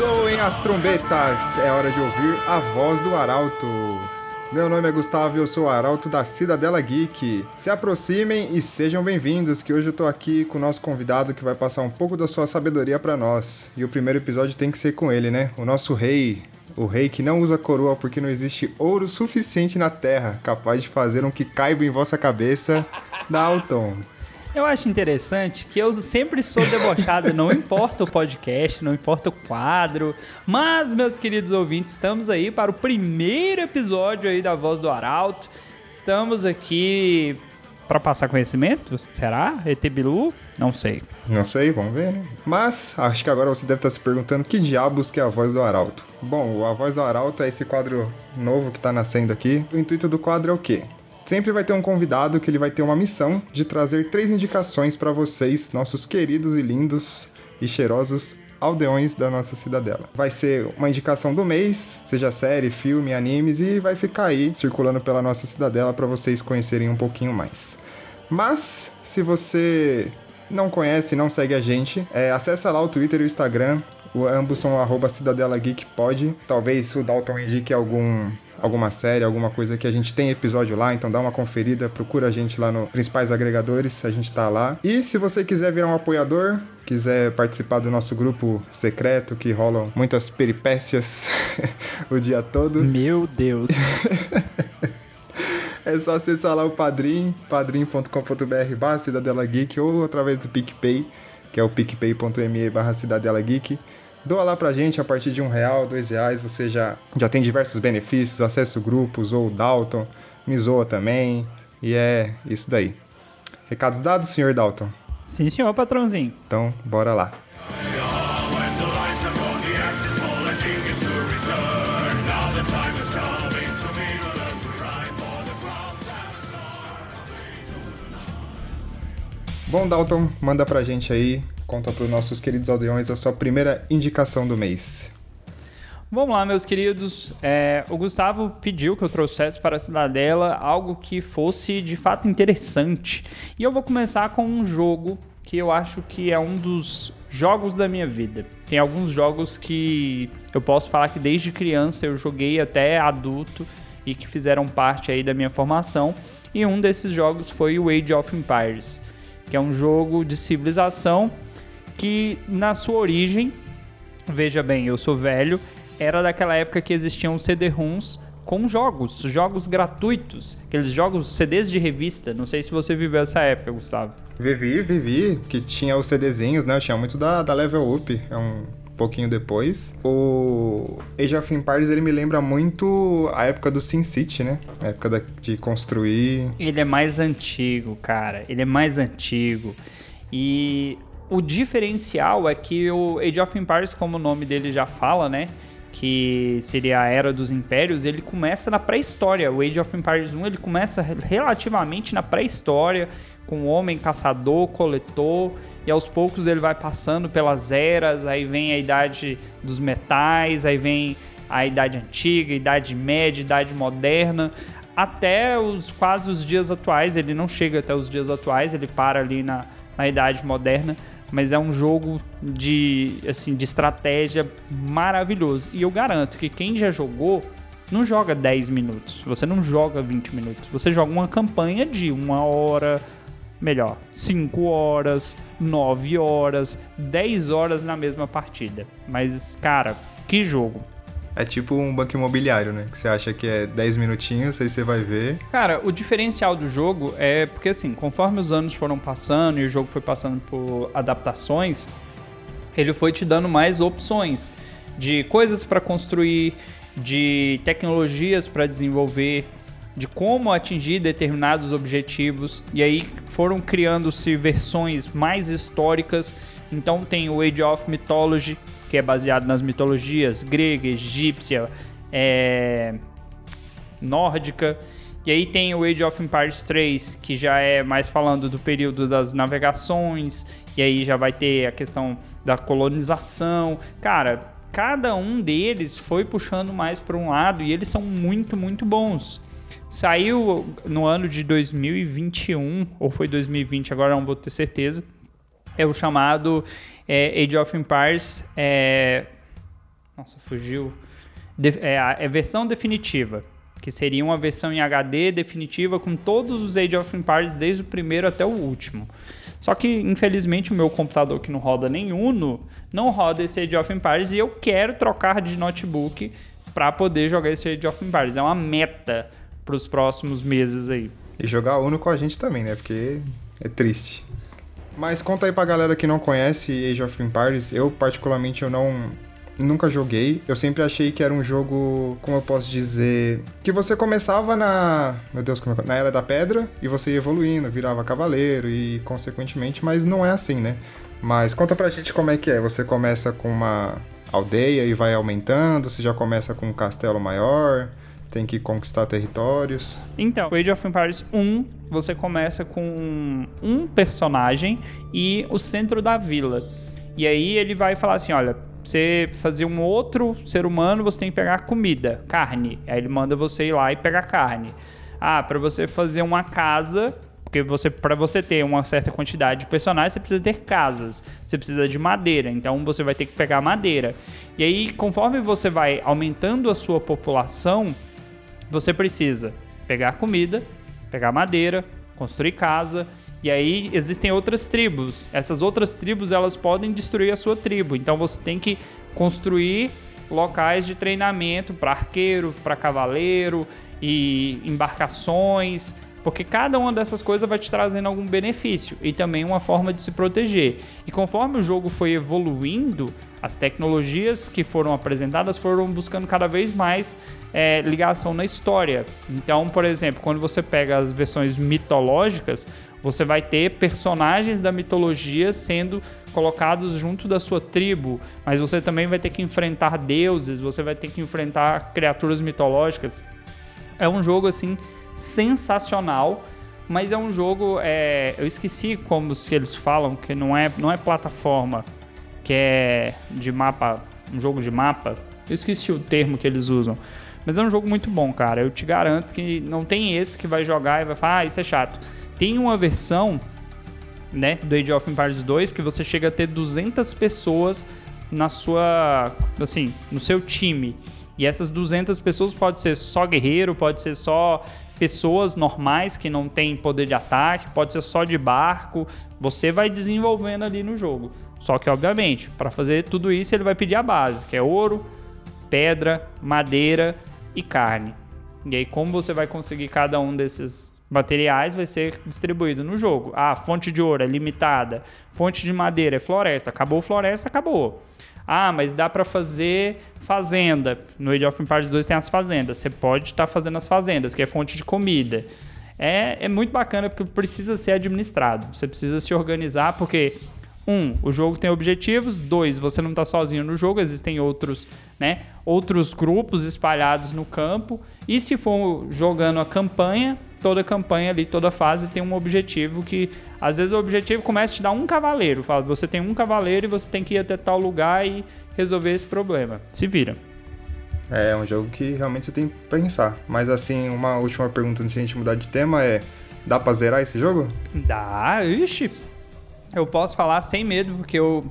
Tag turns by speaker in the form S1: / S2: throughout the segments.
S1: Soem as trombetas, é hora de ouvir a voz do Arauto. Meu nome é Gustavo e eu sou o Arauto da Cidadela Geek. Se aproximem e sejam bem-vindos, que hoje eu tô aqui com o nosso convidado que vai passar um pouco da sua sabedoria para nós. E o primeiro episódio tem que ser com ele, né? O nosso rei, o rei que não usa coroa porque não existe ouro suficiente na terra capaz de fazer um que caiba em vossa cabeça, Dalton.
S2: Eu acho interessante que eu sempre sou debochado, não importa o podcast, não importa o quadro, mas, meus queridos ouvintes, estamos aí para o primeiro episódio aí da Voz do Arauto. Estamos aqui para passar conhecimento? Será? ET Bilu? Não sei.
S1: Não sei, vamos ver, né? Mas, acho que agora você deve estar se perguntando que diabos que é a Voz do Arauto. Bom, a Voz do Arauto é esse quadro novo que está nascendo aqui. O intuito do quadro é o quê? Sempre vai ter um convidado que ele vai ter uma missão de trazer três indicações para vocês, nossos queridos e lindos e cheirosos aldeões da nossa cidadela. Vai ser uma indicação do mês, seja série, filme, animes e vai ficar aí circulando pela nossa cidadela para vocês conhecerem um pouquinho mais. Mas se você não conhece, não segue a gente, é, acessa lá o Twitter e o Instagram. O, ambos são arroba Cidadela Geek. Talvez o Dalton indique algum alguma série, alguma coisa que a gente tem episódio lá, então dá uma conferida, procura a gente lá nos principais agregadores, a gente tá lá. E se você quiser virar um apoiador, quiser participar do nosso grupo secreto que rolam muitas peripécias o dia todo.
S2: Meu Deus.
S1: é só acessar lá o Padrim, padrim.com.br barra Cidadela Geek ou através do PicPay, que é o picpay.me barra Cidadela Geek. Doa lá pra gente a partir de um real, dois reais, você já, já tem diversos benefícios, acesso grupos ou Dalton, me zoa também, e é isso daí. Recados dados, senhor Dalton?
S2: Sim, senhor patrãozinho.
S1: Então, bora lá. Bom, Dalton, manda pra gente aí conta para os nossos queridos aldeões a sua primeira indicação do mês.
S2: Vamos lá, meus queridos. É, o Gustavo pediu que eu trouxesse para a Cidadela algo que fosse de fato interessante. E eu vou começar com um jogo que eu acho que é um dos jogos da minha vida. Tem alguns jogos que eu posso falar que desde criança eu joguei até adulto e que fizeram parte aí da minha formação. E um desses jogos foi o Age of Empires, que é um jogo de civilização que na sua origem, veja bem, eu sou velho, era daquela época que existiam CD-ROMs com jogos, jogos gratuitos, aqueles jogos CDs de revista. Não sei se você viveu essa época, Gustavo.
S1: Vivi, vivi, que tinha os CDzinhos, né? Tinha muito da, da Level Up, é um pouquinho depois. O Age of Empires, ele me lembra muito a época do SimCity, né? A época da, de construir.
S2: Ele é mais antigo, cara. Ele é mais antigo. E o diferencial é que o Age of Empires, como o nome dele já fala, né? Que seria a Era dos Impérios, ele começa na pré-história. O Age of Empires 1 ele começa relativamente na pré-história, com o homem caçador, coletor, e aos poucos ele vai passando pelas eras, aí vem a idade dos metais, aí vem a idade antiga, idade média, idade moderna, até os quase os dias atuais. Ele não chega até os dias atuais, ele para ali na, na idade moderna mas é um jogo de, assim, de estratégia maravilhoso. E eu garanto que quem já jogou não joga 10 minutos, você não joga 20 minutos, você joga uma campanha de uma hora, melhor, 5 horas, 9 horas, 10 horas na mesma partida. Mas, cara, que jogo!
S1: É tipo um banco imobiliário, né? Que você acha que é 10 minutinhos, aí você vai ver.
S2: Cara, o diferencial do jogo é porque, assim, conforme os anos foram passando e o jogo foi passando por adaptações, ele foi te dando mais opções de coisas para construir, de tecnologias para desenvolver, de como atingir determinados objetivos. E aí foram criando-se versões mais históricas. Então tem o Age of Mythology, que é baseado nas mitologias grega, egípcia, é, nórdica. E aí tem o Age of Empires 3, que já é mais falando do período das navegações, e aí já vai ter a questão da colonização. Cara, cada um deles foi puxando mais para um lado e eles são muito, muito bons. Saiu no ano de 2021, ou foi 2020, agora não vou ter certeza. É o chamado é, Age of Empires. É... Nossa, fugiu. De... É é versão definitiva que seria uma versão em HD definitiva com todos os Age of Empires desde o primeiro até o último. Só que, infelizmente, o meu computador que não roda nem Uno não roda esse Age of Empires e eu quero trocar de notebook para poder jogar esse Age of Empires. É uma meta para os próximos meses aí.
S1: E jogar Uno com a gente também, né? Porque é triste. Mas conta aí pra galera que não conhece Age of Empires. Eu, particularmente, eu não nunca joguei. Eu sempre achei que era um jogo, como eu posso dizer, que você começava na, meu Deus, como é, na era da pedra e você ia evoluindo, virava cavaleiro e consequentemente, mas não é assim, né? Mas conta pra gente como é que é. Você começa com uma aldeia e vai aumentando, você já começa com um castelo maior, tem que conquistar territórios.
S2: Então, o Age of Empires 1, você começa com um personagem e o centro da vila. E aí ele vai falar assim, olha, você fazer um outro ser humano, você tem que pegar comida, carne. Aí ele manda você ir lá e pegar carne. Ah, para você fazer uma casa, porque você para você ter uma certa quantidade de personagens, você precisa ter casas. Você precisa de madeira, então você vai ter que pegar madeira. E aí, conforme você vai aumentando a sua população, você precisa pegar comida, pegar madeira, construir casa, e aí existem outras tribos. Essas outras tribos elas podem destruir a sua tribo. Então você tem que construir locais de treinamento para arqueiro, para cavaleiro e embarcações, porque cada uma dessas coisas vai te trazendo algum benefício e também uma forma de se proteger. E conforme o jogo foi evoluindo, as tecnologias que foram apresentadas foram buscando cada vez mais é, ligação na história. Então, por exemplo, quando você pega as versões mitológicas, você vai ter personagens da mitologia sendo colocados junto da sua tribo, mas você também vai ter que enfrentar deuses, você vai ter que enfrentar criaturas mitológicas. É um jogo assim sensacional, mas é um jogo, é, eu esqueci como se eles falam que não é não é plataforma, que é de mapa, um jogo de mapa. Eu esqueci o termo que eles usam. Mas é um jogo muito bom, cara. Eu te garanto que não tem esse que vai jogar e vai falar, ah, isso é chato. Tem uma versão, né, do Age of Empires 2 que você chega a ter 200 pessoas na sua, assim, no seu time. E essas 200 pessoas pode ser só guerreiro, pode ser só pessoas normais que não têm poder de ataque, pode ser só de barco. Você vai desenvolvendo ali no jogo. Só que, obviamente, para fazer tudo isso, ele vai pedir a base, que é ouro, pedra, madeira e carne. E aí, como você vai conseguir cada um desses materiais vai ser distribuído no jogo. Ah, fonte de ouro é limitada, fonte de madeira é floresta. Acabou floresta, acabou. Ah, mas dá para fazer fazenda. No Age of Empires 2 tem as fazendas. Você pode estar tá fazendo as fazendas, que é fonte de comida. É, é muito bacana porque precisa ser administrado. Você precisa se organizar porque um, o jogo tem objetivos. Dois, você não está sozinho no jogo, existem outros, né, outros grupos espalhados no campo. E se for jogando a campanha, toda campanha ali, toda fase tem um objetivo que às vezes o objetivo começa a te dar um cavaleiro. Fala, você tem um cavaleiro e você tem que ir até tal lugar e resolver esse problema. Se vira.
S1: É, é um jogo que realmente você tem que pensar. Mas assim, uma última pergunta antes de a gente mudar de tema é: dá pra zerar esse jogo?
S2: Dá, ixi. Eu posso falar sem medo, porque eu,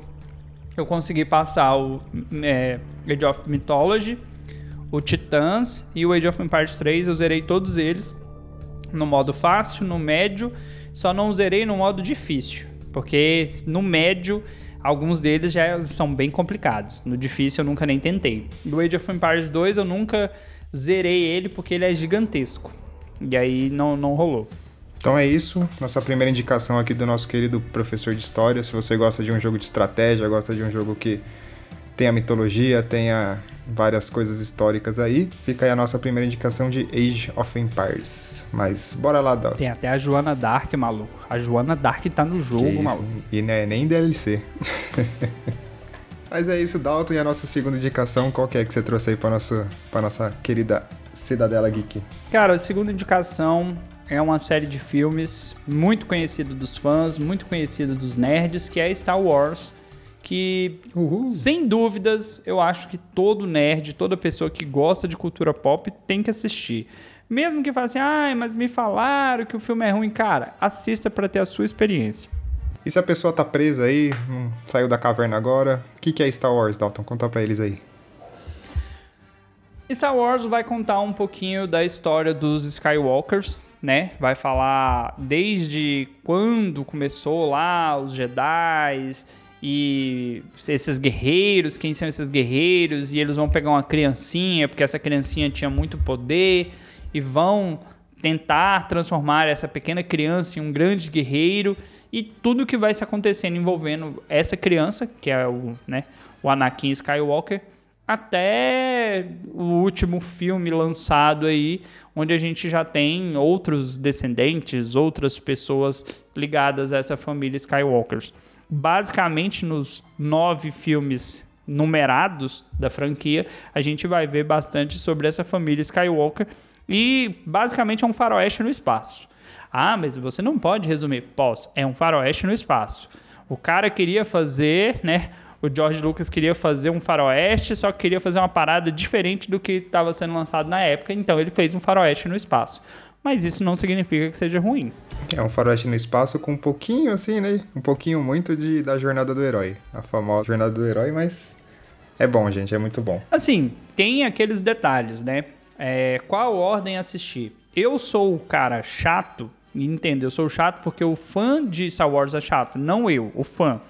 S2: eu consegui passar o é, Age of Mythology, o Titãs e o Age of Empires 3. Eu zerei todos eles no modo fácil, no médio, só não zerei no modo difícil, porque no médio alguns deles já são bem complicados. No difícil eu nunca nem tentei. No Age of Empires 2 eu nunca zerei ele porque ele é gigantesco. E aí não, não rolou.
S1: Então é isso, nossa primeira indicação aqui do nosso querido professor de história. Se você gosta de um jogo de estratégia, gosta de um jogo que tenha mitologia, tenha várias coisas históricas aí, fica aí a nossa primeira indicação de Age of Empires. Mas bora lá, Dal.
S2: Tem até a Joana Dark, maluco. A Joana Dark tá no jogo, maluco.
S1: E não é nem DLC. Mas é isso, Dalton, e a nossa segunda indicação, qual que é que você trouxe aí pra, nosso, pra nossa querida Cidadela Geek?
S2: Cara, a segunda indicação é uma série de filmes muito conhecida dos fãs, muito conhecida dos nerds, que é Star Wars. Que,
S1: Uhul.
S2: sem dúvidas, eu acho que todo nerd, toda pessoa que gosta de cultura pop tem que assistir. Mesmo que fale assim, ai, mas me falaram que o filme é ruim, cara, assista para ter a sua experiência.
S1: E se a pessoa tá presa aí, saiu da caverna agora, o que, que é Star Wars, Dalton? Conta pra eles aí.
S2: Star Wars vai contar um pouquinho da história dos Skywalkers, né? Vai falar desde quando começou lá os Jedi e esses guerreiros, quem são esses guerreiros, e eles vão pegar uma criancinha, porque essa criancinha tinha muito poder, e vão tentar transformar essa pequena criança em um grande guerreiro, e tudo que vai se acontecendo envolvendo essa criança, que é o, né, o Anakin Skywalker, até o último filme lançado aí, onde a gente já tem outros descendentes, outras pessoas ligadas a essa família Skywalkers. Basicamente, nos nove filmes numerados da franquia, a gente vai ver bastante sobre essa família Skywalker e basicamente é um faroeste no espaço. Ah, mas você não pode resumir. Posso, é um faroeste no espaço. O cara queria fazer, né? O George Lucas queria fazer um faroeste, só que queria fazer uma parada diferente do que estava sendo lançado na época, então ele fez um faroeste no espaço. Mas isso não significa que seja ruim.
S1: É um faroeste no espaço com um pouquinho, assim, né? Um pouquinho muito de, da jornada do herói. A famosa jornada do herói, mas é bom, gente, é muito bom.
S2: Assim, tem aqueles detalhes, né? É, qual ordem assistir? Eu sou o cara chato, entendo, eu sou chato porque o fã de Star Wars é chato, não eu, o fã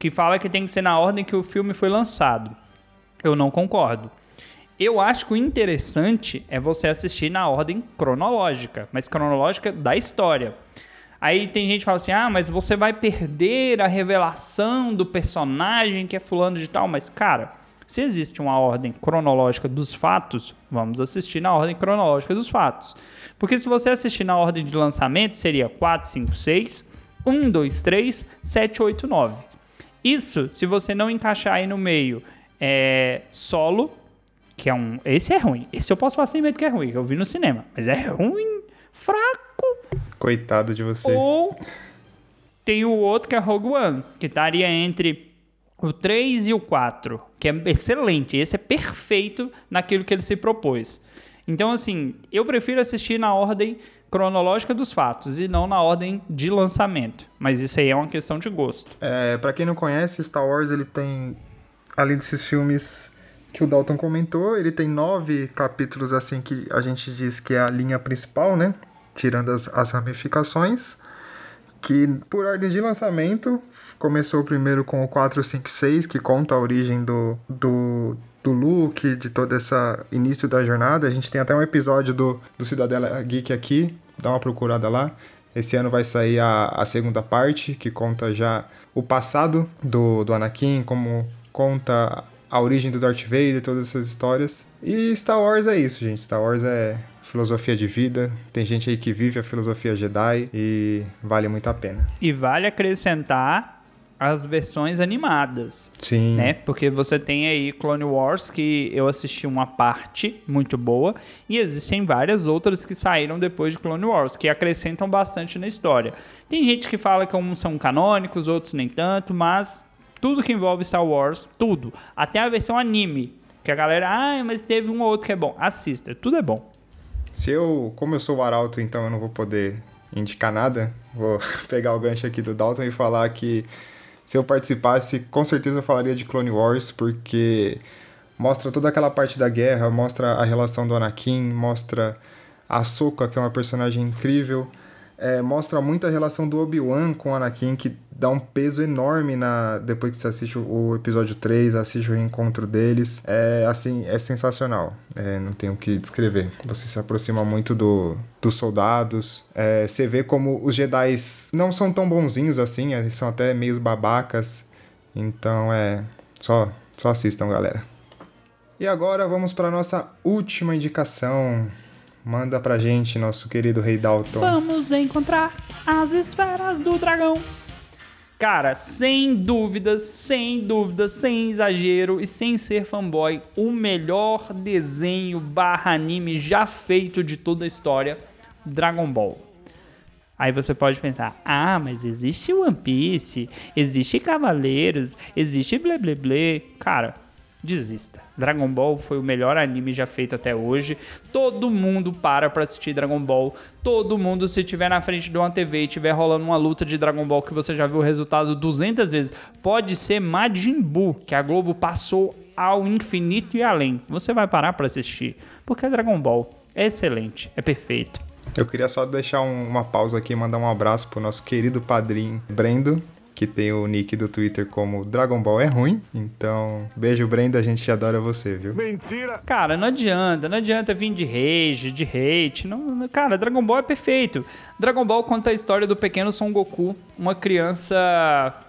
S2: que fala que tem que ser na ordem que o filme foi lançado. Eu não concordo. Eu acho que o interessante é você assistir na ordem cronológica, mas cronológica da história. Aí tem gente que fala assim: ah, mas você vai perder a revelação do personagem que é fulano de tal. Mas, cara, se existe uma ordem cronológica dos fatos, vamos assistir na ordem cronológica dos fatos. Porque se você assistir na ordem de lançamento, seria 4, 5, 6, 1, 2, 3, 7, 8, 9. Isso, se você não encaixar aí no meio é, solo, que é um. Esse é ruim. Esse eu posso falar sem medo que é ruim, que eu vi no cinema. Mas é ruim, fraco.
S1: Coitado de você.
S2: Ou tem o outro que é Rogue One, que estaria entre o 3 e o 4, que é excelente. Esse é perfeito naquilo que ele se propôs. Então, assim, eu prefiro assistir na ordem cronológica dos fatos e não na ordem de lançamento. Mas isso aí é uma questão de gosto.
S1: É, para quem não conhece, Star Wars ele tem, além desses filmes que o Dalton comentou, ele tem nove capítulos assim que a gente diz que é a linha principal, né? Tirando as, as ramificações. Que por ordem de lançamento começou primeiro com o 456, que conta a origem do, do, do Luke, de todo esse início da jornada. A gente tem até um episódio do, do Cidadela Geek aqui, dá uma procurada lá. Esse ano vai sair a, a segunda parte, que conta já o passado do, do Anakin, como conta a origem do Darth Vader, todas essas histórias. E Star Wars é isso, gente. Star Wars é filosofia de vida. Tem gente aí que vive a filosofia Jedi e vale muito a pena.
S2: E vale acrescentar as versões animadas.
S1: Sim.
S2: Né? Porque você tem aí Clone Wars, que eu assisti uma parte muito boa, e existem várias outras que saíram depois de Clone Wars, que acrescentam bastante na história. Tem gente que fala que uns são canônicos, outros nem tanto, mas tudo que envolve Star Wars, tudo, até a versão anime, que a galera, ah, mas teve um ou outro que é bom. Assista, tudo é bom.
S1: Se eu, como eu sou o Arauto, então eu não vou poder indicar nada, vou pegar o gancho aqui do Dalton e falar que se eu participasse, com certeza eu falaria de Clone Wars, porque mostra toda aquela parte da guerra, mostra a relação do Anakin, mostra a Ahsoka, que é uma personagem incrível, é, mostra muito a relação do Obi-Wan com o Anakin, que dá um peso enorme na depois que você assiste o episódio 3, assiste o reencontro deles. É assim, é sensacional. É, não tenho o que descrever. Você se aproxima muito do, dos soldados. É, você vê como os Jedi não são tão bonzinhos assim, eles são até meio babacas. Então é. Só, só assistam, galera. E agora vamos para nossa última indicação. Manda pra gente, nosso querido Rei Dalton.
S2: Vamos encontrar as esferas do dragão. Cara, sem dúvidas, sem dúvidas, sem exagero e sem ser fanboy, o melhor desenho barra anime já feito de toda a história, Dragon Ball. Aí você pode pensar, ah, mas existe One Piece, existe Cavaleiros, existe blé blé blé. Cara, desista. Dragon Ball foi o melhor anime já feito até hoje. Todo mundo para pra assistir Dragon Ball. Todo mundo, se tiver na frente de uma TV e tiver rolando uma luta de Dragon Ball que você já viu o resultado 200 vezes, pode ser Majin Buu, que a Globo passou ao infinito e além. Você vai parar para assistir, porque é Dragon Ball. É excelente, é perfeito.
S1: Eu queria só deixar um, uma pausa aqui e mandar um abraço pro nosso querido padrinho Brendo, que tem o nick do Twitter como Dragon Ball é ruim. Então, beijo, Brenda, a gente adora você, viu?
S2: Cara, não adianta, não adianta vir de rage, de hate. Não, cara, Dragon Ball é perfeito. Dragon Ball conta a história do pequeno Son Goku, uma criança,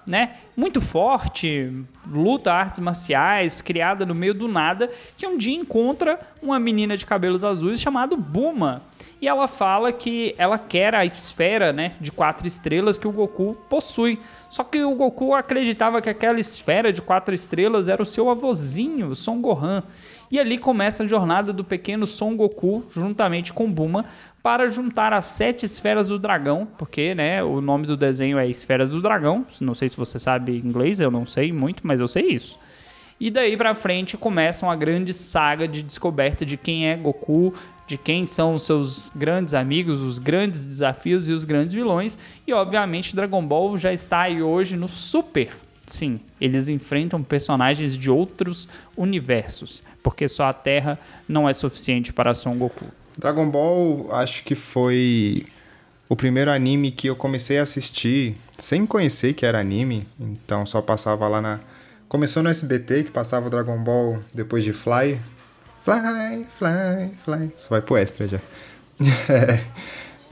S2: né, muito forte, luta artes marciais, criada no meio do nada, que um dia encontra uma menina de cabelos azuis chamada Buma. E ela fala que ela quer a esfera, né, de quatro estrelas que o Goku possui. Só que o Goku acreditava que aquela esfera de quatro estrelas era o seu avôzinho, Son Gohan. E ali começa a jornada do pequeno Son Goku, juntamente com Buma, para juntar as sete esferas do dragão, porque né, o nome do desenho é Esferas do Dragão. Não sei se você sabe inglês, eu não sei muito, mas eu sei isso. E daí pra frente começa uma grande saga de descoberta de quem é Goku, de quem são os seus grandes amigos, os grandes desafios e os grandes vilões. E obviamente Dragon Ball já está aí hoje no Super. Sim, eles enfrentam personagens de outros universos, porque só a Terra não é suficiente para Son Goku.
S1: Dragon Ball, acho que foi o primeiro anime que eu comecei a assistir sem conhecer que era anime, então só passava lá na. Começou no SBT, que passava o Dragon Ball depois de Fly, Fly, fly, fly. Isso vai pro extra já.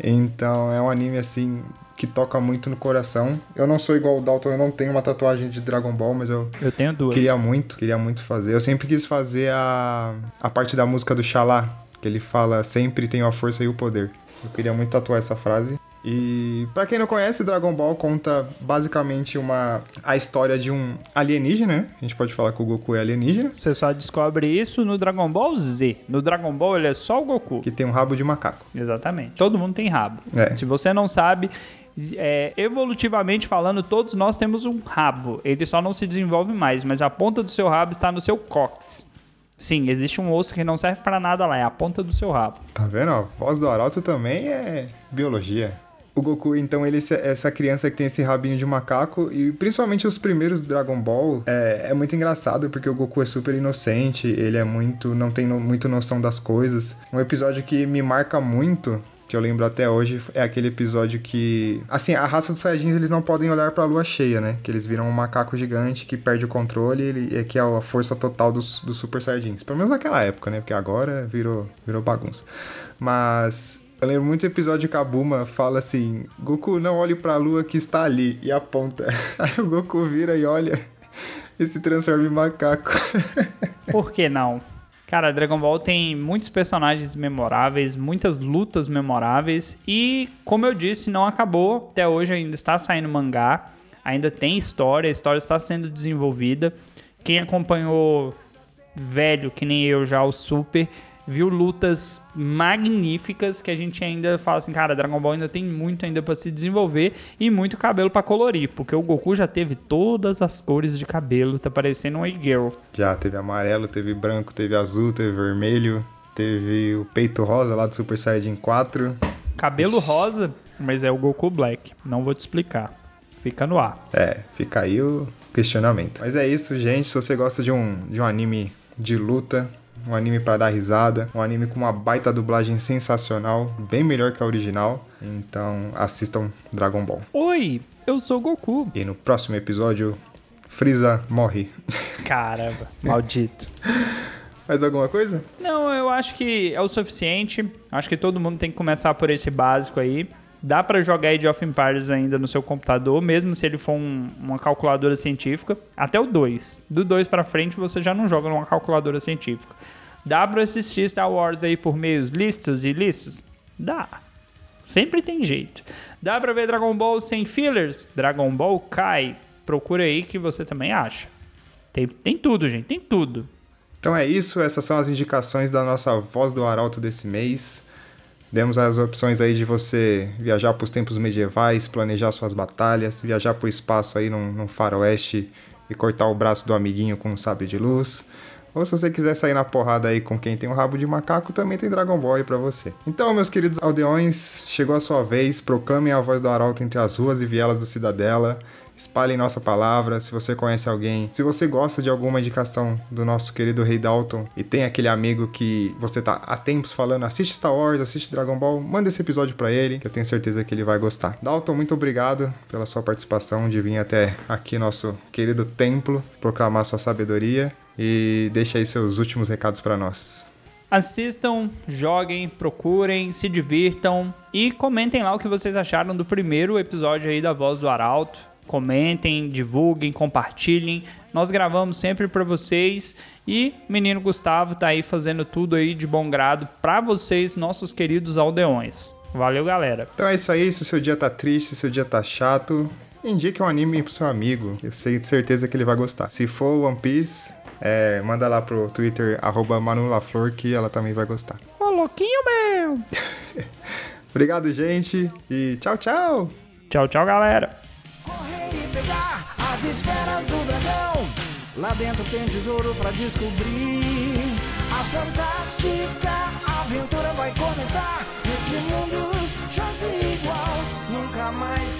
S1: então é um anime assim que toca muito no coração. Eu não sou igual o Dalton, eu não tenho uma tatuagem de Dragon Ball, mas eu.
S2: Eu tenho duas.
S1: Queria muito, queria muito fazer. Eu sempre quis fazer a, a parte da música do Xalá, que ele fala sempre tenho a força e o poder. Eu queria muito tatuar essa frase. E para quem não conhece, Dragon Ball conta basicamente uma a história de um alienígena, né? A gente pode falar que o Goku é alienígena.
S2: Você só descobre isso no Dragon Ball Z. No Dragon Ball ele é só o Goku.
S1: Que tem um rabo de macaco.
S2: Exatamente. Todo mundo tem rabo.
S1: É.
S2: Se você não sabe, é, evolutivamente falando, todos nós temos um rabo. Ele só não se desenvolve mais, mas a ponta do seu rabo está no seu cóccix. Sim, existe um osso que não serve para nada lá, é a ponta do seu rabo.
S1: Tá vendo? A voz do Arauto também é biologia. O Goku, então, ele é essa criança que tem esse rabinho de macaco. E principalmente os primeiros Dragon Ball é, é muito engraçado, porque o Goku é super inocente, ele é muito. não tem no, muito noção das coisas. Um episódio que me marca muito. Que eu lembro até hoje é aquele episódio que. Assim, a raça dos Saiyajins eles não podem olhar pra lua cheia, né? Que eles viram um macaco gigante que perde o controle e é que é a força total dos, dos Super Saiyajins. Pelo menos naquela época, né? Porque agora virou, virou bagunça. Mas eu lembro muito episódio que a Buma fala assim: Goku, não olhe pra lua que está ali, e aponta. Aí o Goku vira e olha e se transforma em macaco.
S2: Por que não? Cara, Dragon Ball tem muitos personagens memoráveis, muitas lutas memoráveis e, como eu disse, não acabou. Até hoje ainda está saindo mangá, ainda tem história, a história está sendo desenvolvida. Quem acompanhou velho, que nem eu já, o Super, viu lutas magníficas que a gente ainda fala assim, cara, Dragon Ball ainda tem muito ainda para se desenvolver e muito cabelo para colorir, porque o Goku já teve todas as cores de cabelo, tá parecendo um girl.
S1: Já teve amarelo, teve branco, teve azul, teve vermelho, teve o peito rosa lá do Super Saiyajin 4.
S2: Cabelo rosa, mas é o Goku Black, não vou te explicar. Fica no ar.
S1: É, fica aí o questionamento. Mas é isso, gente. Se você gosta de um, de um anime de luta, um anime para dar risada, um anime com uma baita dublagem sensacional, bem melhor que a original. Então assistam Dragon Ball.
S2: Oi, eu sou Goku.
S1: E no próximo episódio, Freeza morre.
S2: Caramba, maldito.
S1: Mais alguma coisa?
S2: Não, eu acho que é o suficiente. Acho que todo mundo tem que começar por esse básico aí. Dá para jogar Age of Empires ainda no seu computador, mesmo se ele for um, uma calculadora científica. Até o 2. Do 2 para frente você já não joga numa calculadora científica. Dá para assistir Star Wars aí por meios listos e listos? Dá. Sempre tem jeito. Dá pra ver Dragon Ball sem fillers? Dragon Ball Kai. Procura aí que você também acha. Tem, tem tudo, gente, tem tudo.
S1: Então é isso, essas são as indicações da nossa voz do Arauto desse mês. Demos as opções aí de você viajar para os tempos medievais, planejar suas batalhas, viajar para o espaço aí num, num faroeste e cortar o braço do amiguinho com um sabre de luz. Ou se você quiser sair na porrada aí com quem tem um rabo de macaco, também tem Dragon Ball aí pra você. Então, meus queridos aldeões, chegou a sua vez, proclamem a voz do Arauto entre as ruas e vielas do Cidadela. Espalhem nossa palavra. Se você conhece alguém, se você gosta de alguma indicação do nosso querido Rei Dalton e tem aquele amigo que você tá há tempos falando, assiste Star Wars, assiste Dragon Ball, manda esse episódio para ele, que eu tenho certeza que ele vai gostar. Dalton, muito obrigado pela sua participação de vir até aqui nosso querido templo proclamar sua sabedoria e deixa aí seus últimos recados para nós.
S2: Assistam, joguem, procurem, se divirtam e comentem lá o que vocês acharam do primeiro episódio aí da Voz do Arauto comentem, divulguem, compartilhem. Nós gravamos sempre para vocês e menino Gustavo tá aí fazendo tudo aí de bom grado para vocês, nossos queridos aldeões. Valeu, galera.
S1: Então é isso aí, se o seu dia tá triste, se o seu dia tá chato, indique um anime pro seu amigo. Eu sei de certeza que ele vai gostar. Se for One Piece, é, manda lá pro Twitter, arroba Manulaflor, que ela também vai gostar.
S2: Ô, louquinho meu!
S1: Obrigado, gente, e tchau, tchau!
S2: Tchau, tchau, galera!
S3: pegar as esferas do dragão. Lá dentro tem tesouro para descobrir. A fantástica aventura vai começar. Neste mundo, já se igual, nunca mais